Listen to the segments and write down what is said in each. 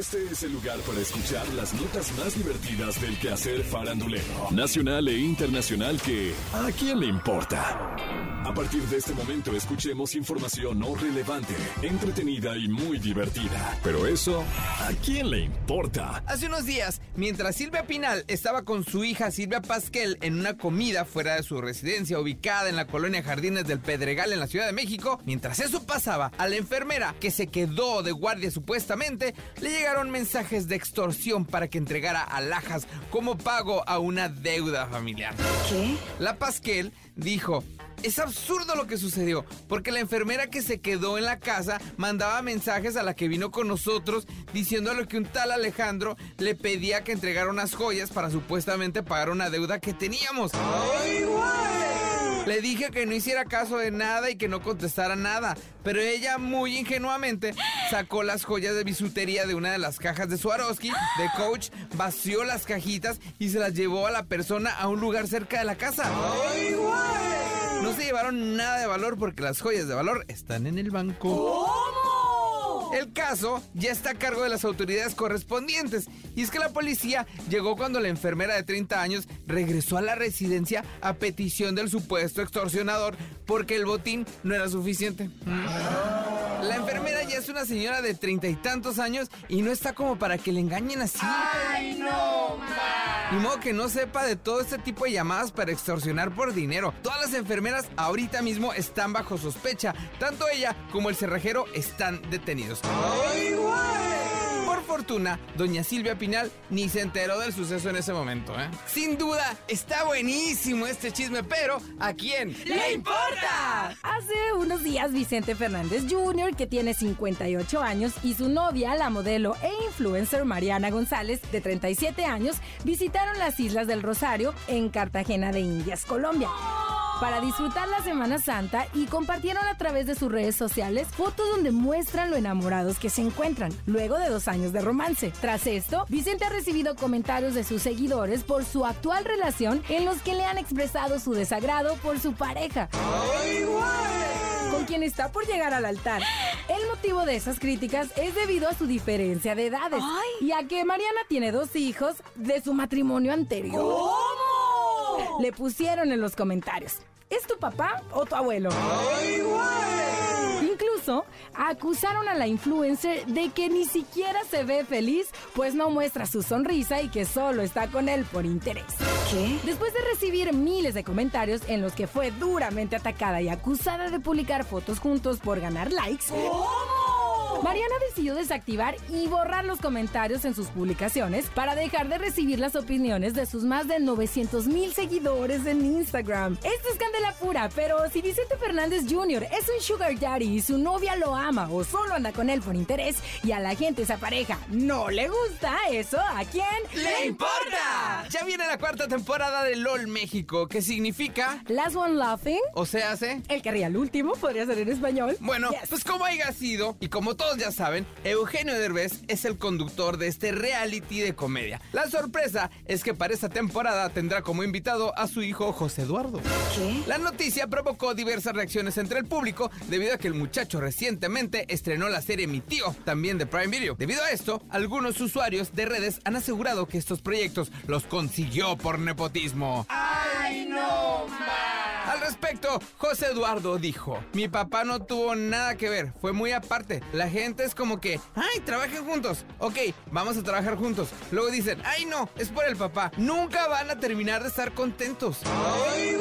Este es el lugar para escuchar las notas más divertidas del quehacer farandulero, nacional e internacional que ¿a quién le importa? A partir de este momento escuchemos información no relevante, entretenida y muy divertida. Pero eso, ¿a quién le importa? Hace unos días, mientras Silvia Pinal estaba con su hija Silvia Pasquel en una comida fuera de su residencia ubicada en la colonia Jardines del Pedregal en la Ciudad de México, mientras eso pasaba, a la enfermera que se quedó de guardia supuestamente, le mensajes de extorsión para que entregara alhajas como pago a una deuda familiar. ¿Qué? La Pasquel dijo, es absurdo lo que sucedió, porque la enfermera que se quedó en la casa mandaba mensajes a la que vino con nosotros diciéndole que un tal Alejandro le pedía que entregara unas joyas para supuestamente pagar una deuda que teníamos. Le dije que no hiciera caso de nada y que no contestara nada, pero ella muy ingenuamente sacó las joyas de bisutería de una de las cajas de Swarovski de Coach, vació las cajitas y se las llevó a la persona a un lugar cerca de la casa. No se llevaron nada de valor porque las joyas de valor están en el banco. El caso ya está a cargo de las autoridades correspondientes. Y es que la policía llegó cuando la enfermera de 30 años regresó a la residencia a petición del supuesto extorsionador porque el botín no era suficiente. Mm. La enfermera ya es una señora de treinta y tantos años y no está como para que le engañen así. ¡Ay, no, Ni modo que no sepa de todo este tipo de llamadas para extorsionar por dinero. Todas las enfermeras ahorita mismo están bajo sospecha. Tanto ella como el cerrajero están detenidos. Por fortuna, doña Silvia Pinal ni se enteró del suceso en ese momento, ¿eh? Sin duda, está buenísimo este chisme, pero ¿a quién ¡Le importa! Días Vicente Fernández Jr., que tiene 58 años, y su novia, la modelo e influencer Mariana González, de 37 años, visitaron las Islas del Rosario en Cartagena de Indias, Colombia para disfrutar la Semana Santa y compartieron a través de sus redes sociales fotos donde muestran lo enamorados que se encuentran luego de dos años de romance. Tras esto, Vicente ha recibido comentarios de sus seguidores por su actual relación en los que le han expresado su desagrado por su pareja. Con quien está por llegar al altar. El motivo de esas críticas es debido a su diferencia de edades y a que Mariana tiene dos hijos de su matrimonio anterior. ¿Cómo? Le pusieron en los comentarios. ¿Es tu papá o tu abuelo? Incluso acusaron a la influencer de que ni siquiera se ve feliz, pues no muestra su sonrisa y que solo está con él por interés. ¿Qué? Después de recibir miles de comentarios en los que fue duramente atacada y acusada de publicar fotos juntos por ganar likes, Mariana decidió desactivar y borrar los comentarios en sus publicaciones para dejar de recibir las opiniones de sus más de 900 mil seguidores en Instagram. Esto es candela pura, pero si Vicente Fernández Jr. es un sugar daddy y su novia lo ama o solo anda con él por interés y a la gente esa pareja no le gusta, ¿eso a quién ¡Le importa! Ya viene la cuarta temporada de LOL México, que significa, Last One Laughing, o sea, hace... el que ría el último, podría ser en español. Bueno, Yes. pues como haya sido, y como todos ya saben, Eugenio Derbez es el conductor de este reality de comedia. La sorpresa es que para esta temporada tendrá como invitado a su hijo José Eduardo. ¿Qué? La noticia provocó diversas reacciones entre el público debido a que el muchacho recientemente estrenó la serie Mi Tío, también de Prime Video. Debido a esto, algunos usuarios de redes han asegurado que estos proyectos los consiguió por nepotismo. ¡Ay, no, Al respecto, José Eduardo dijo, mi papá no tuvo nada que ver, fue muy aparte. La gente es como que, ay, trabajen juntos. Ok, vamos a trabajar juntos. Luego dicen, ay no, es por el papá. Nunca van a terminar de estar contentos. Y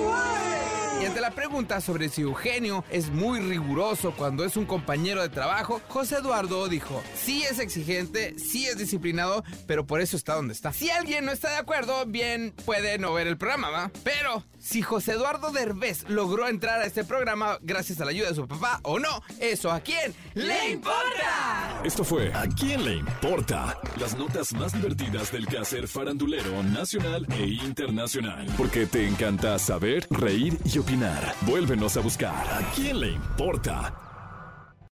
ante la pregunta sobre si Eugenio es muy riguroso cuando es un compañero de trabajo, José Eduardo dijo, sí es exigente, sí es disciplinado, pero por eso está donde está. Si alguien no está de acuerdo, bien puede no ver el programa, ¿va? Pero si José Eduardo Derbez logró entrar a este programa gracias a la ayuda de su papá o no, eso a quién le importa. Esto fue ¿A quién le importa? Las notas más divertidas del quehacer farandulero nacional e internacional. Porque te encanta saber, reír y opinar. Vuélvenos a buscar ¿A quién le importa?